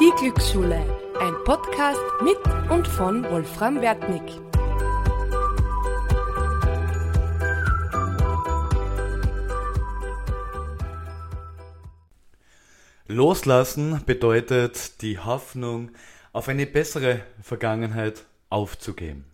Die Glücksschule, ein Podcast mit und von Wolfram Wertnick. Loslassen bedeutet die Hoffnung auf eine bessere Vergangenheit aufzugeben.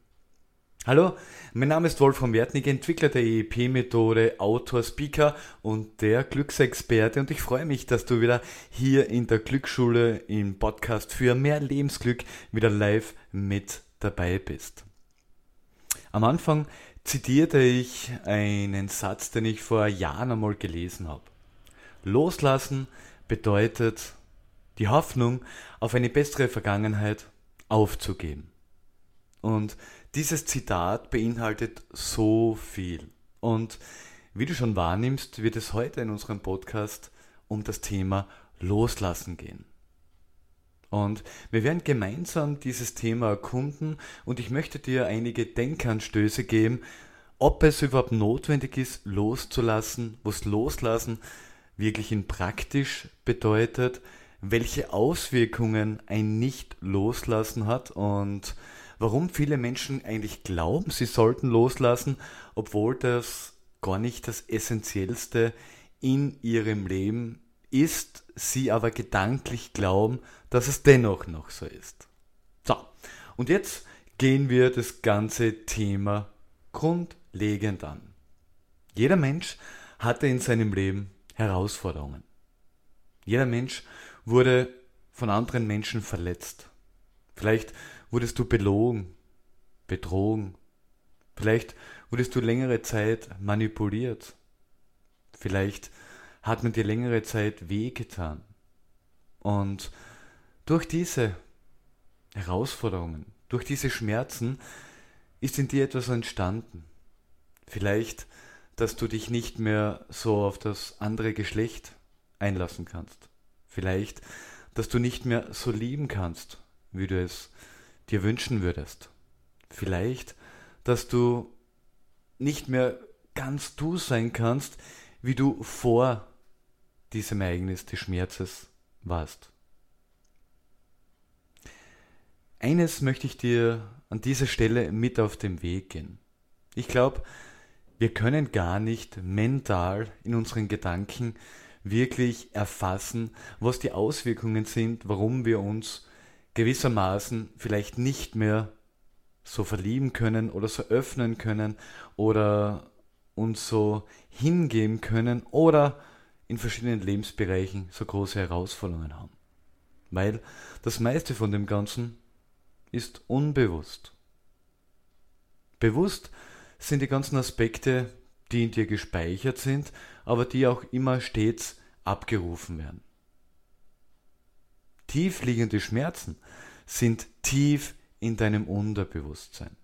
Hallo, mein Name ist Wolfram Wertnig, Entwickler der EEP-Methode, Autor, Speaker und der Glücksexperte und ich freue mich, dass du wieder hier in der Glücksschule im Podcast für mehr Lebensglück wieder live mit dabei bist. Am Anfang zitierte ich einen Satz, den ich vor Jahren einmal gelesen habe. Loslassen bedeutet die Hoffnung auf eine bessere Vergangenheit aufzugeben. Und dieses Zitat beinhaltet so viel. Und wie du schon wahrnimmst, wird es heute in unserem Podcast um das Thema Loslassen gehen. Und wir werden gemeinsam dieses Thema erkunden und ich möchte dir einige Denkanstöße geben, ob es überhaupt notwendig ist, loszulassen, was Loslassen wirklich in praktisch bedeutet, welche Auswirkungen ein Nicht-Loslassen hat und warum viele Menschen eigentlich glauben, sie sollten loslassen, obwohl das gar nicht das Essentiellste in ihrem Leben ist, sie aber gedanklich glauben, dass es dennoch noch so ist. So, und jetzt gehen wir das ganze Thema grundlegend an. Jeder Mensch hatte in seinem Leben Herausforderungen. Jeder Mensch wurde von anderen Menschen verletzt. Vielleicht wurdest du belogen, betrogen. Vielleicht wurdest du längere Zeit manipuliert. Vielleicht hat man dir längere Zeit wehgetan. Und durch diese Herausforderungen, durch diese Schmerzen ist in dir etwas entstanden. Vielleicht, dass du dich nicht mehr so auf das andere Geschlecht einlassen kannst. Vielleicht, dass du nicht mehr so lieben kannst, wie du es dir wünschen würdest. Vielleicht, dass du nicht mehr ganz du sein kannst, wie du vor diesem Ereignis des Schmerzes warst. Eines möchte ich dir an dieser Stelle mit auf den Weg gehen. Ich glaube, wir können gar nicht mental in unseren Gedanken wirklich erfassen, was die Auswirkungen sind, warum wir uns gewissermaßen vielleicht nicht mehr so verlieben können oder so öffnen können oder uns so hingeben können oder in verschiedenen Lebensbereichen so große Herausforderungen haben. Weil das meiste von dem Ganzen ist unbewusst. Bewusst sind die ganzen Aspekte, die in dir gespeichert sind, aber die auch immer stets abgerufen werden tief liegende Schmerzen sind tief in deinem Unterbewusstsein.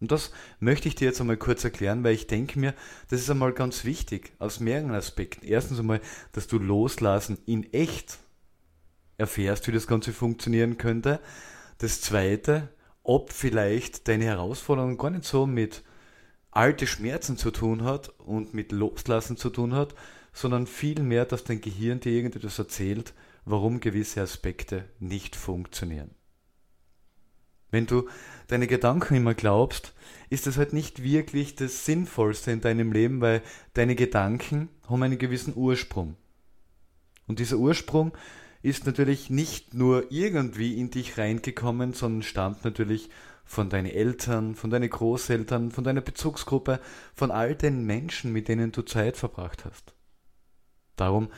Und das möchte ich dir jetzt einmal kurz erklären, weil ich denke mir, das ist einmal ganz wichtig aus mehreren Aspekten. Erstens einmal, dass du loslassen in echt erfährst, wie das Ganze funktionieren könnte. Das zweite, ob vielleicht deine Herausforderung gar nicht so mit alte Schmerzen zu tun hat und mit Loslassen zu tun hat, sondern vielmehr, dass dein Gehirn dir irgendetwas erzählt, warum gewisse Aspekte nicht funktionieren. Wenn du deine Gedanken immer glaubst, ist das halt nicht wirklich das Sinnvollste in deinem Leben, weil deine Gedanken haben einen gewissen Ursprung. Und dieser Ursprung ist natürlich nicht nur irgendwie in dich reingekommen, sondern stammt natürlich von deinen Eltern, von deinen Großeltern, von deiner Bezugsgruppe, von all den Menschen, mit denen du Zeit verbracht hast. Darum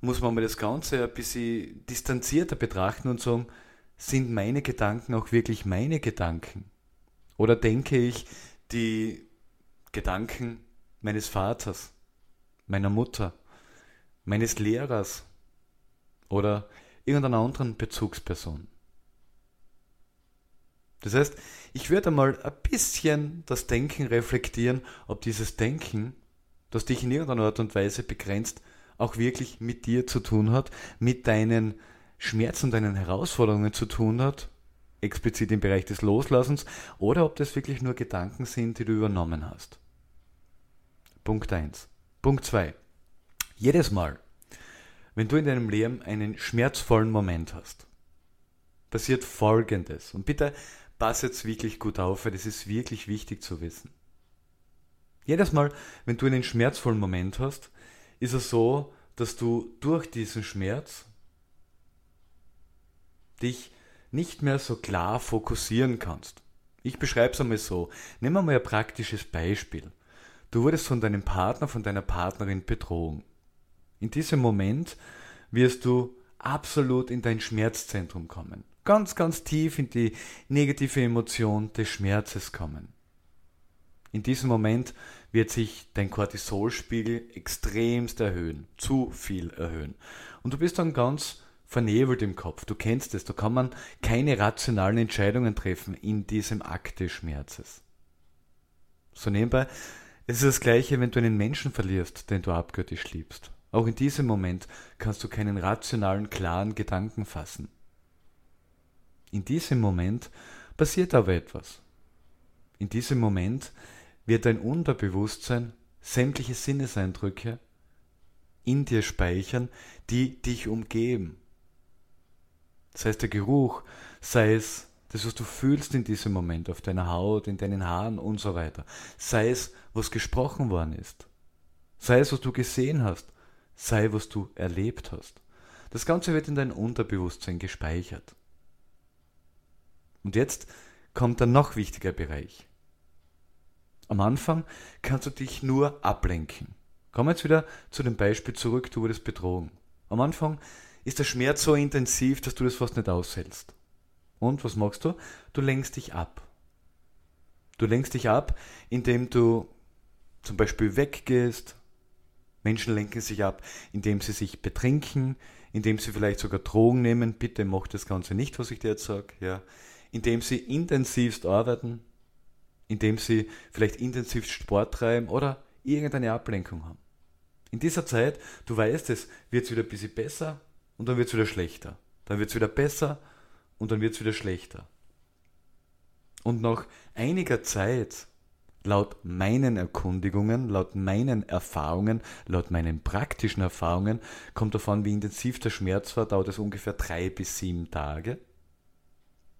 muss man mal das Ganze ein bisschen distanzierter betrachten und sagen, sind meine Gedanken auch wirklich meine Gedanken? Oder denke ich die Gedanken meines Vaters, meiner Mutter, meines Lehrers oder irgendeiner anderen Bezugsperson? Das heißt, ich würde einmal ein bisschen das Denken reflektieren, ob dieses Denken, das dich in irgendeiner Art und Weise begrenzt, auch wirklich mit dir zu tun hat, mit deinen Schmerzen, deinen Herausforderungen zu tun hat, explizit im Bereich des Loslassens, oder ob das wirklich nur Gedanken sind, die du übernommen hast. Punkt 1. Punkt 2. Jedes Mal, wenn du in deinem Leben einen schmerzvollen Moment hast, passiert Folgendes. Und bitte pass jetzt wirklich gut auf, weil das ist wirklich wichtig zu wissen. Jedes Mal, wenn du einen schmerzvollen Moment hast, ist es so, dass du durch diesen Schmerz dich nicht mehr so klar fokussieren kannst. Ich beschreibe es einmal so. Nehmen wir mal ein praktisches Beispiel. Du wurdest von deinem Partner, von deiner Partnerin betrogen. In diesem Moment wirst du absolut in dein Schmerzzentrum kommen. Ganz, ganz tief in die negative Emotion des Schmerzes kommen. In diesem Moment wird sich dein Cortisolspiegel extremst erhöhen, zu viel erhöhen. Und du bist dann ganz vernebelt im Kopf. Du kennst es, da kann man keine rationalen Entscheidungen treffen in diesem Akt des Schmerzes. So nebenbei, es ist das gleiche, wenn du einen Menschen verlierst, den du abgöttisch liebst. Auch in diesem Moment kannst du keinen rationalen, klaren Gedanken fassen. In diesem Moment passiert aber etwas. In diesem Moment wird dein Unterbewusstsein sämtliche Sinneseindrücke in dir speichern, die dich umgeben sei es der Geruch, sei es das, was du fühlst in diesem Moment auf deiner Haut, in deinen Haaren und so weiter, sei es, was gesprochen worden ist, sei es, was du gesehen hast, sei, was du erlebt hast. Das Ganze wird in dein Unterbewusstsein gespeichert. Und jetzt kommt ein noch wichtiger Bereich. Am Anfang kannst du dich nur ablenken. Kommen wir jetzt wieder zu dem Beispiel zurück, du wurdest betrogen. Am Anfang ist der Schmerz so intensiv, dass du das fast nicht aushältst. Und was machst du? Du lenkst dich ab. Du lenkst dich ab, indem du zum Beispiel weggehst. Menschen lenken sich ab, indem sie sich betrinken, indem sie vielleicht sogar Drogen nehmen. Bitte mach das Ganze nicht, was ich dir jetzt sage. Ja. Indem sie intensivst arbeiten, indem sie vielleicht intensivst Sport treiben oder irgendeine Ablenkung haben. In dieser Zeit, du weißt es, wird es wieder ein bisschen besser, und dann wird es wieder schlechter. Dann wird es wieder besser und dann wird es wieder schlechter. Und nach einiger Zeit, laut meinen Erkundigungen, laut meinen Erfahrungen, laut meinen praktischen Erfahrungen, kommt davon, wie intensiv der Schmerz war, dauert es ungefähr drei bis sieben Tage.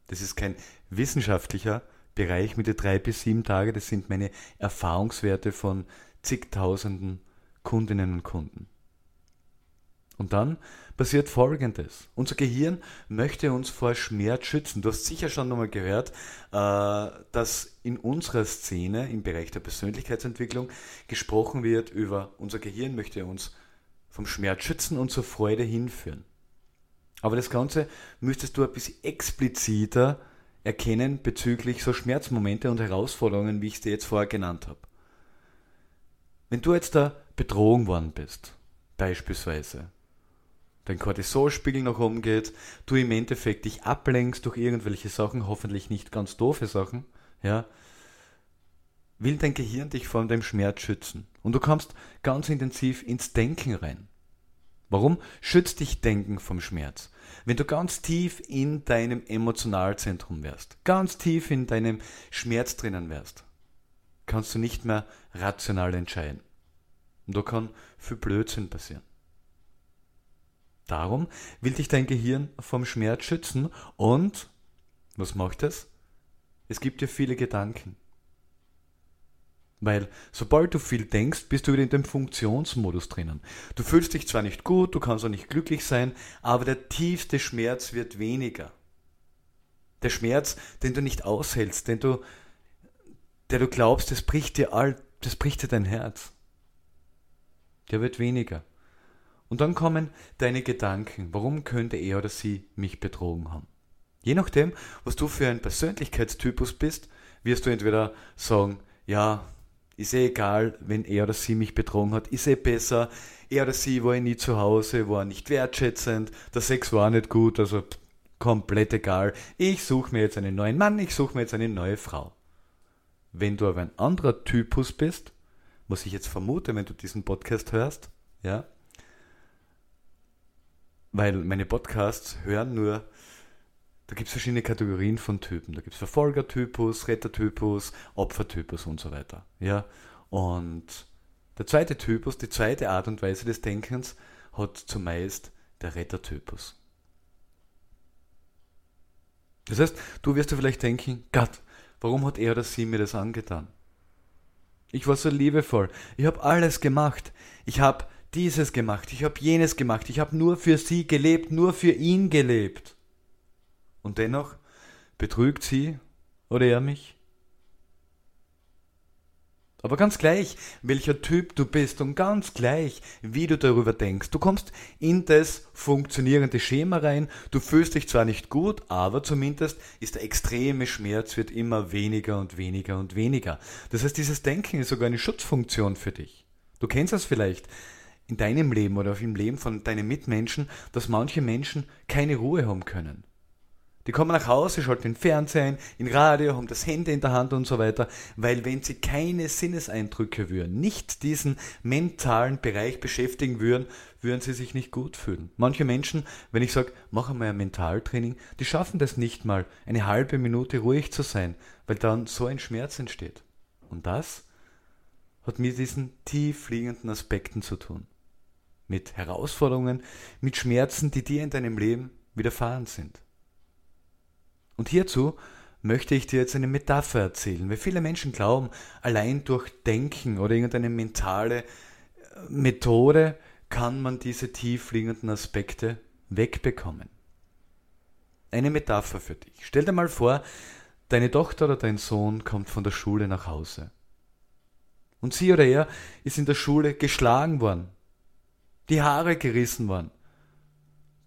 Das ist kein wissenschaftlicher Bereich mit den drei bis sieben Tagen, das sind meine Erfahrungswerte von zigtausenden Kundinnen und Kunden. Und dann passiert Folgendes. Unser Gehirn möchte uns vor Schmerz schützen. Du hast sicher schon einmal gehört, äh, dass in unserer Szene im Bereich der Persönlichkeitsentwicklung gesprochen wird über unser Gehirn möchte uns vom Schmerz schützen und zur Freude hinführen. Aber das Ganze müsstest du ein bisschen expliziter erkennen bezüglich so Schmerzmomente und Herausforderungen, wie ich es dir jetzt vorher genannt habe. Wenn du jetzt da betrogen worden bist, beispielsweise, dein Cortisolspiegel nach oben geht, du im Endeffekt dich ablenkst durch irgendwelche Sachen, hoffentlich nicht ganz doofe Sachen, ja, will dein Gehirn dich vor dem Schmerz schützen. Und du kommst ganz intensiv ins Denken rein. Warum schützt dich Denken vom Schmerz? Wenn du ganz tief in deinem Emotionalzentrum wärst, ganz tief in deinem Schmerz drinnen wärst, kannst du nicht mehr rational entscheiden. Und da kann viel Blödsinn passieren. Darum will dich dein Gehirn vom Schmerz schützen und was macht es? Es gibt dir viele Gedanken. Weil sobald du viel denkst, bist du wieder in dem Funktionsmodus drinnen. Du fühlst dich zwar nicht gut, du kannst auch nicht glücklich sein, aber der tiefste Schmerz wird weniger. Der Schmerz, den du nicht aushältst, den du, der du glaubst, das bricht dir all, das bricht dir dein Herz. Der wird weniger. Und dann kommen deine Gedanken, warum könnte er oder sie mich betrogen haben. Je nachdem, was du für ein Persönlichkeitstypus bist, wirst du entweder sagen, ja, ist eh egal, wenn er oder sie mich betrogen hat, ist eh besser, er oder sie war eh nie zu Hause, war nicht wertschätzend, der Sex war nicht gut, also komplett egal. Ich suche mir jetzt einen neuen Mann, ich suche mir jetzt eine neue Frau. Wenn du aber ein anderer Typus bist, was ich jetzt vermute, wenn du diesen Podcast hörst, ja, weil meine Podcasts hören nur, da gibt es verschiedene Kategorien von Typen. Da gibt es Verfolgertypus, Rettertypus, Opfertypus und so weiter. Ja? Und der zweite Typus, die zweite Art und Weise des Denkens, hat zumeist der Rettertypus. Das heißt, du wirst dir vielleicht denken, Gott, warum hat er oder sie mir das angetan? Ich war so liebevoll, ich habe alles gemacht, ich habe dieses gemacht, ich habe jenes gemacht, ich habe nur für sie gelebt, nur für ihn gelebt. Und dennoch betrügt sie oder er mich? Aber ganz gleich, welcher Typ du bist und ganz gleich, wie du darüber denkst. Du kommst in das funktionierende Schema rein, du fühlst dich zwar nicht gut, aber zumindest ist der extreme Schmerz wird immer weniger und weniger und weniger. Das heißt, dieses Denken ist sogar eine Schutzfunktion für dich. Du kennst das vielleicht in deinem Leben oder im Leben von deinen Mitmenschen, dass manche Menschen keine Ruhe haben können. Die kommen nach Hause, schalten den Fernseher ein, in Radio, haben das Handy in der Hand und so weiter, weil wenn sie keine Sinneseindrücke würden, nicht diesen mentalen Bereich beschäftigen würden, würden sie sich nicht gut fühlen. Manche Menschen, wenn ich sage, mach einmal ein Mentaltraining, die schaffen das nicht mal, eine halbe Minute ruhig zu sein, weil dann so ein Schmerz entsteht. Und das hat mit diesen tief liegenden Aspekten zu tun. Mit Herausforderungen, mit Schmerzen, die dir in deinem Leben widerfahren sind. Und hierzu möchte ich dir jetzt eine Metapher erzählen, weil viele Menschen glauben, allein durch Denken oder irgendeine mentale äh, Methode kann man diese tiefliegenden Aspekte wegbekommen. Eine Metapher für dich. Stell dir mal vor, deine Tochter oder dein Sohn kommt von der Schule nach Hause. Und sie oder er ist in der Schule geschlagen worden, die Haare gerissen worden.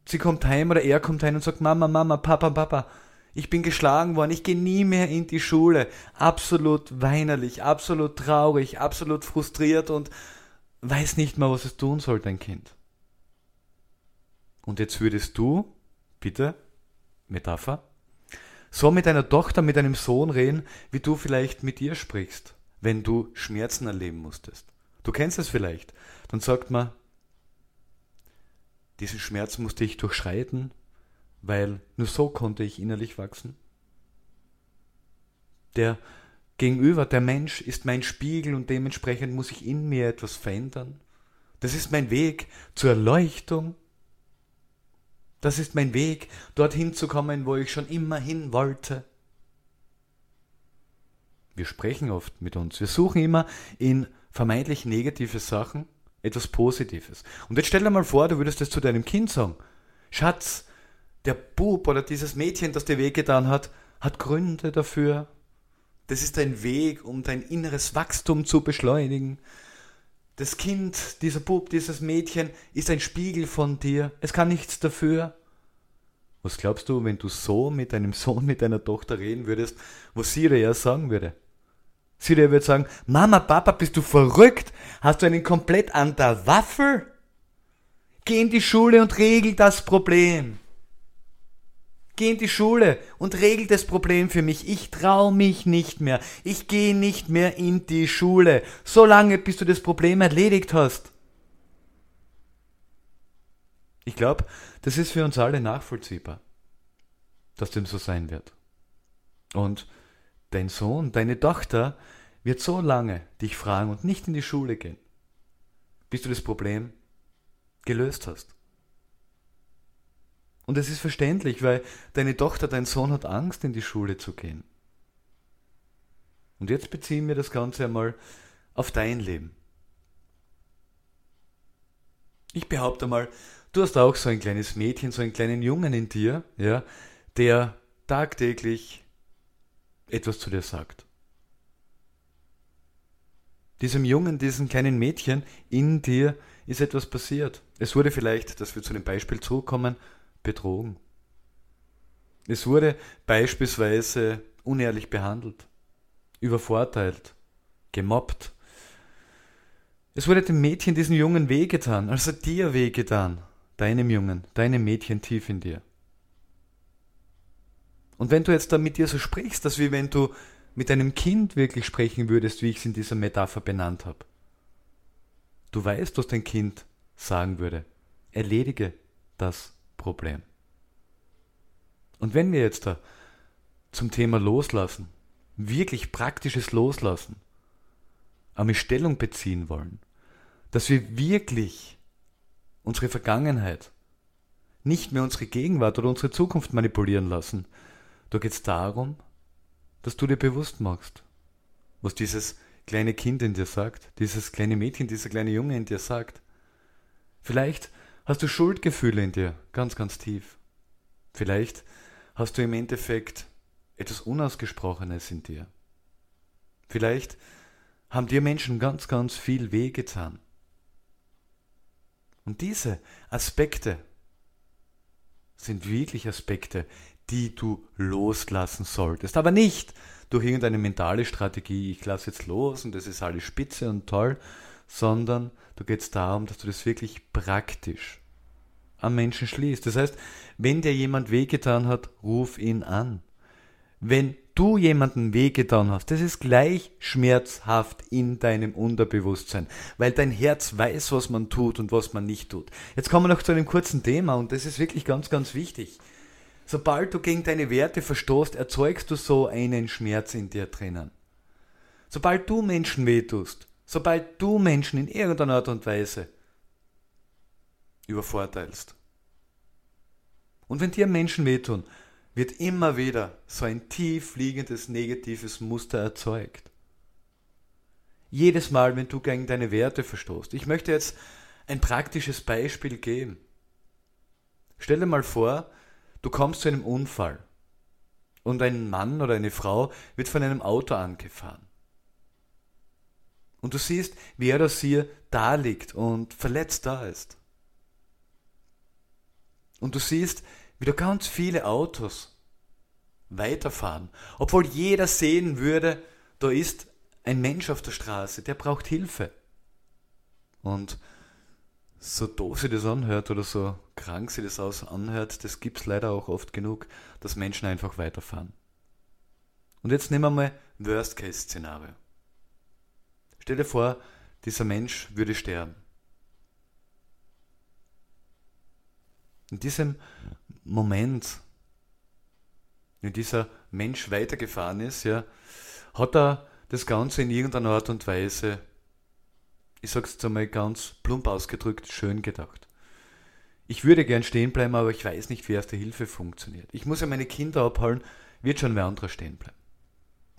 Sie kommt heim oder er kommt heim und sagt, Mama, Mama, Papa, Papa, ich bin geschlagen worden, ich gehe nie mehr in die Schule. Absolut weinerlich, absolut traurig, absolut frustriert und weiß nicht mal, was es tun soll, dein Kind. Und jetzt würdest du, bitte, Metapher, so mit deiner Tochter, mit deinem Sohn reden, wie du vielleicht mit ihr sprichst, wenn du Schmerzen erleben musstest. Du kennst es vielleicht. Dann sagt man, diesen Schmerz musste ich durchschreiten, weil nur so konnte ich innerlich wachsen. Der Gegenüber, der Mensch ist mein Spiegel und dementsprechend muss ich in mir etwas verändern. Das ist mein Weg zur Erleuchtung. Das ist mein Weg, dorthin zu kommen, wo ich schon immer hin wollte. Wir sprechen oft mit uns. Wir suchen immer in vermeintlich negative Sachen etwas Positives. Und jetzt stell dir mal vor, du würdest das zu deinem Kind sagen. Schatz, der Bub oder dieses Mädchen, das dir wehgetan hat, hat Gründe dafür. Das ist ein Weg, um dein inneres Wachstum zu beschleunigen. Das Kind, dieser Bub, dieses Mädchen ist ein Spiegel von dir. Es kann nichts dafür. Was glaubst du, wenn du so mit deinem Sohn, mit deiner Tochter reden würdest, was sie dir ja sagen würde? Sie dir würde sagen, Mama, Papa, bist du verrückt? Hast du einen komplett an der Waffel? Geh in die Schule und regel das Problem. Geh in die Schule und regel das Problem für mich. Ich traue mich nicht mehr. Ich gehe nicht mehr in die Schule. So lange, bis du das Problem erledigt hast. Ich glaube, das ist für uns alle nachvollziehbar, dass dem so sein wird. Und dein Sohn, deine Tochter wird so lange dich fragen und nicht in die Schule gehen, bis du das Problem gelöst hast. Und es ist verständlich, weil deine Tochter, dein Sohn hat Angst, in die Schule zu gehen. Und jetzt beziehen wir das Ganze einmal auf dein Leben. Ich behaupte mal, du hast auch so ein kleines Mädchen, so einen kleinen Jungen in dir, ja, der tagtäglich etwas zu dir sagt. Diesem Jungen, diesem kleinen Mädchen in dir ist etwas passiert. Es wurde vielleicht, dass wir zu dem Beispiel zurückkommen, betrogen. Es wurde beispielsweise unehrlich behandelt, übervorteilt, gemobbt. Es wurde dem Mädchen, diesem Jungen wehgetan, also dir wehgetan, deinem Jungen, deinem Mädchen tief in dir. Und wenn du jetzt da mit dir so sprichst, dass wie wenn du mit einem Kind wirklich sprechen würdest, wie ich es in dieser Metapher benannt habe. Du weißt, was dein Kind sagen würde. Erledige das Problem. Und wenn wir jetzt da zum Thema Loslassen, wirklich praktisches Loslassen, einmal Stellung beziehen wollen, dass wir wirklich unsere Vergangenheit, nicht mehr unsere Gegenwart oder unsere Zukunft manipulieren lassen. Da geht es darum, dass du dir bewusst machst, was dieses kleine Kind in dir sagt, dieses kleine Mädchen, dieser kleine Junge in dir sagt. Vielleicht hast du Schuldgefühle in dir, ganz, ganz tief. Vielleicht hast du im Endeffekt etwas Unausgesprochenes in dir. Vielleicht haben dir Menschen ganz, ganz viel wehgetan. Und diese Aspekte sind wirklich Aspekte, die du loslassen solltest. Aber nicht durch irgendeine mentale Strategie, ich lasse jetzt los und das ist alles spitze und toll, sondern du geht es darum, dass du das wirklich praktisch am Menschen schließt. Das heißt, wenn dir jemand wehgetan hat, ruf ihn an. Wenn du jemanden wehgetan hast, das ist gleich schmerzhaft in deinem Unterbewusstsein, weil dein Herz weiß, was man tut und was man nicht tut. Jetzt kommen wir noch zu einem kurzen Thema und das ist wirklich ganz, ganz wichtig. Sobald du gegen deine Werte verstoßt, erzeugst du so einen Schmerz in dir drinnen. Sobald du Menschen wehtust, sobald du Menschen in irgendeiner Art und Weise übervorteilst. Und wenn dir Menschen wehtun, wird immer wieder so ein tief liegendes negatives Muster erzeugt. Jedes Mal, wenn du gegen deine Werte verstoßt. Ich möchte jetzt ein praktisches Beispiel geben. Stell dir mal vor, du kommst zu einem Unfall und ein Mann oder eine Frau wird von einem Auto angefahren. Und du siehst, wie er oder sie da liegt und verletzt da ist. Und du siehst, wie da ganz viele Autos weiterfahren, obwohl jeder sehen würde, da ist ein Mensch auf der Straße, der braucht Hilfe. Und so doof sie das anhört oder so krank sie das aus anhört, das gibt es leider auch oft genug, dass Menschen einfach weiterfahren. Und jetzt nehmen wir mal Worst-Case-Szenario. Stell dir vor, dieser Mensch würde sterben. In diesem Moment, wenn dieser Mensch weitergefahren ist, ja, hat er das Ganze in irgendeiner Art und Weise, ich sag's jetzt einmal ganz plump ausgedrückt, schön gedacht. Ich würde gern stehen bleiben, aber ich weiß nicht, wie erste Hilfe funktioniert. Ich muss ja meine Kinder abholen, wird schon wer anderer stehen bleiben.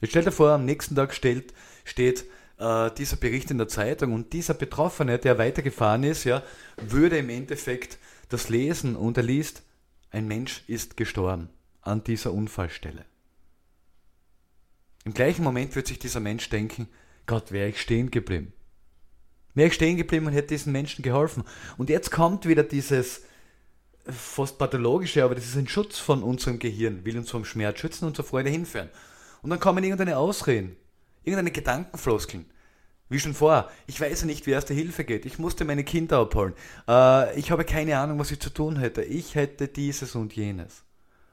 Jetzt stell dir vor, am nächsten Tag steht, steht äh, dieser Bericht in der Zeitung und dieser Betroffene, der weitergefahren ist, ja, würde im Endeffekt das lesen und er liest, ein Mensch ist gestorben an dieser Unfallstelle. Im gleichen Moment wird sich dieser Mensch denken, Gott, wäre ich stehen geblieben. Wäre ich stehen geblieben und hätte diesen Menschen geholfen. Und jetzt kommt wieder dieses fast pathologische, aber das ist ein Schutz von unserem Gehirn, will uns vom Schmerz schützen und zur Freude hinführen. Und dann kommen irgendeine Ausreden, irgendeine Gedankenfloskeln. Wie schon vorher, ich weiß ja nicht, wie erste Hilfe geht. Ich musste meine Kinder abholen. Äh, ich habe keine Ahnung, was ich zu tun hätte. Ich hätte dieses und jenes.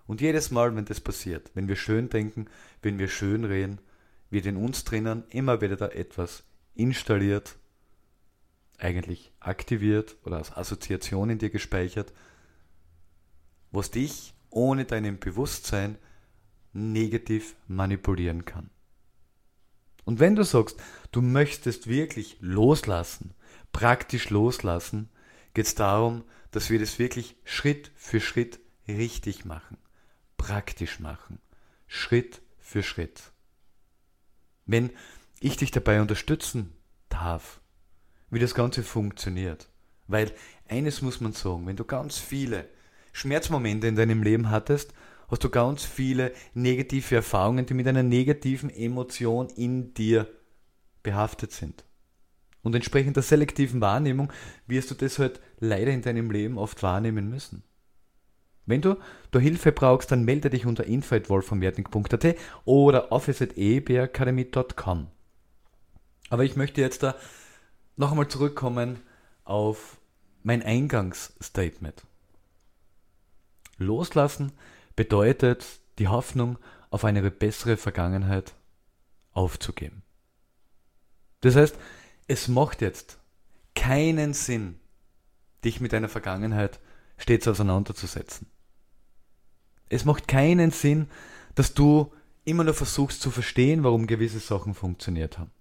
Und jedes Mal, wenn das passiert, wenn wir schön denken, wenn wir schön reden, wird in uns drinnen immer wieder da etwas installiert, eigentlich aktiviert oder als Assoziation in dir gespeichert, was dich ohne deinem Bewusstsein negativ manipulieren kann. Und wenn du sagst, du möchtest wirklich loslassen, praktisch loslassen, geht es darum, dass wir das wirklich Schritt für Schritt richtig machen, praktisch machen, Schritt für Schritt. Wenn ich dich dabei unterstützen darf, wie das Ganze funktioniert, weil eines muss man sagen, wenn du ganz viele Schmerzmomente in deinem Leben hattest, hast du ganz viele negative Erfahrungen, die mit einer negativen Emotion in dir behaftet sind. Und entsprechend der selektiven Wahrnehmung wirst du das halt leider in deinem Leben oft wahrnehmen müssen. Wenn du da Hilfe brauchst, dann melde dich unter info.wolframwertning.at oder office.ebacademy.com. Aber ich möchte jetzt da noch einmal zurückkommen auf mein Eingangsstatement. Loslassen bedeutet die Hoffnung auf eine bessere Vergangenheit aufzugeben. Das heißt, es macht jetzt keinen Sinn, dich mit deiner Vergangenheit stets auseinanderzusetzen. Es macht keinen Sinn, dass du immer nur versuchst zu verstehen, warum gewisse Sachen funktioniert haben.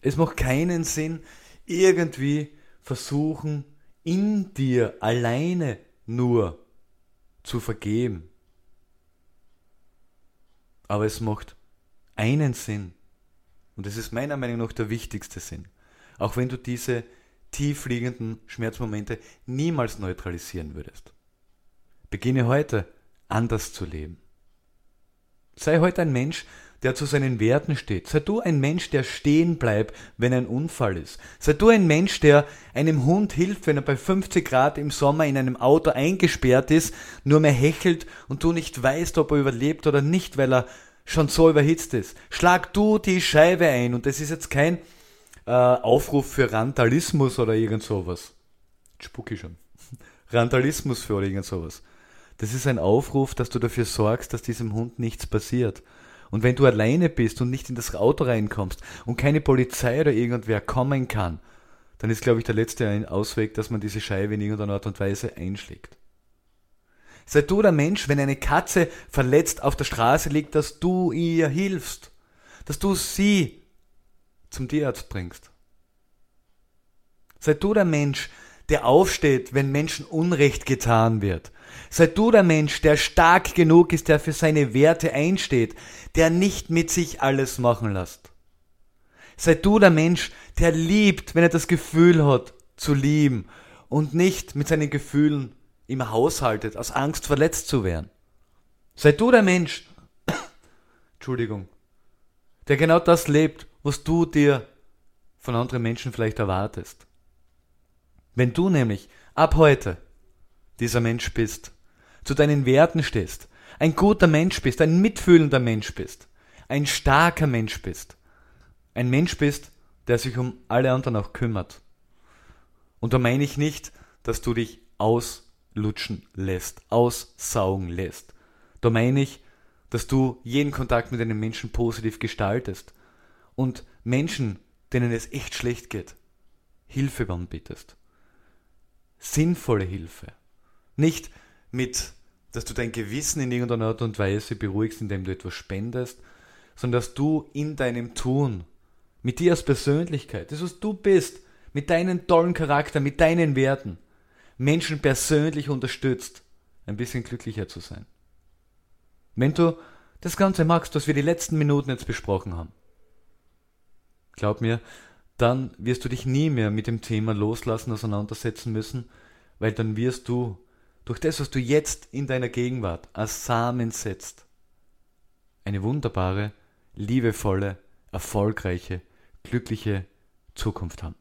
Es macht keinen Sinn, irgendwie versuchen, in dir alleine nur zu vergeben. Aber es macht einen Sinn. Und es ist meiner Meinung nach der wichtigste Sinn. Auch wenn du diese tiefliegenden Schmerzmomente niemals neutralisieren würdest. Beginne heute anders zu leben. Sei heute ein Mensch, der zu seinen Werten steht. Sei du ein Mensch, der stehen bleibt, wenn ein Unfall ist. Sei du ein Mensch, der einem Hund hilft, wenn er bei 50 Grad im Sommer in einem Auto eingesperrt ist, nur mehr hechelt und du nicht weißt, ob er überlebt oder nicht, weil er schon so überhitzt ist. Schlag du die Scheibe ein und das ist jetzt kein äh, Aufruf für Randalismus oder irgend sowas. Spucki schon. Randalismus für oder irgend sowas. Das ist ein Aufruf, dass du dafür sorgst, dass diesem Hund nichts passiert. Und wenn du alleine bist und nicht in das Auto reinkommst und keine Polizei oder irgendwer kommen kann, dann ist, glaube ich, der letzte Ausweg, dass man diese Scheibe in irgendeiner Art und Weise einschlägt. Sei du der Mensch, wenn eine Katze verletzt auf der Straße liegt, dass du ihr hilfst, dass du sie zum Tierarzt bringst. Sei du der Mensch, der aufsteht, wenn Menschen Unrecht getan wird. Sei du der Mensch, der stark genug ist, der für seine Werte einsteht, der nicht mit sich alles machen lässt. Sei du der Mensch, der liebt, wenn er das Gefühl hat, zu lieben und nicht mit seinen Gefühlen immer haushaltet, aus Angst verletzt zu werden. Sei du der Mensch, Entschuldigung, der genau das lebt, was du dir von anderen Menschen vielleicht erwartest. Wenn du nämlich ab heute dieser Mensch bist, zu deinen Werten stehst, ein guter Mensch bist, ein mitfühlender Mensch bist, ein starker Mensch bist, ein Mensch bist, der sich um alle anderen auch kümmert. Und da meine ich nicht, dass du dich auslutschen lässt, aussaugen lässt. Da meine ich, dass du jeden Kontakt mit einem Menschen positiv gestaltest und Menschen, denen es echt schlecht geht, Hilfe anbietest. Sinnvolle Hilfe. Nicht mit, dass du dein Gewissen in irgendeiner Art und Weise beruhigst, indem du etwas spendest, sondern dass du in deinem Tun, mit dir als Persönlichkeit, das was du bist, mit deinem tollen Charakter, mit deinen Werten, Menschen persönlich unterstützt, ein bisschen glücklicher zu sein. Wenn du das Ganze magst, was wir die letzten Minuten jetzt besprochen haben, glaub mir, dann wirst du dich nie mehr mit dem Thema Loslassen auseinandersetzen müssen, weil dann wirst du durch das, was du jetzt in deiner Gegenwart als Samen setzt, eine wunderbare, liebevolle, erfolgreiche, glückliche Zukunft haben.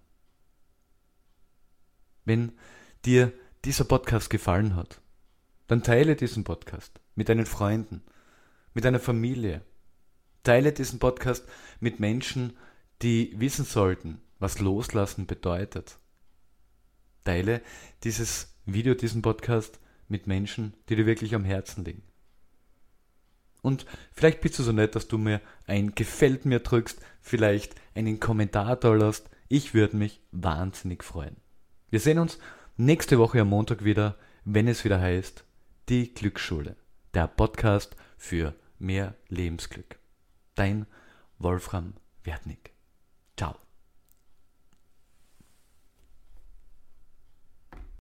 Wenn dir dieser Podcast gefallen hat, dann teile diesen Podcast mit deinen Freunden, mit deiner Familie. Teile diesen Podcast mit Menschen, die wissen sollten, was Loslassen bedeutet. Teile dieses Video, diesen Podcast mit Menschen, die dir wirklich am Herzen liegen. Und vielleicht bist du so nett, dass du mir ein Gefällt mir drückst, vielleicht einen Kommentar da lässt. Ich würde mich wahnsinnig freuen. Wir sehen uns nächste Woche am Montag wieder, wenn es wieder heißt, die Glücksschule, der Podcast für mehr Lebensglück. Dein Wolfram Wertnick.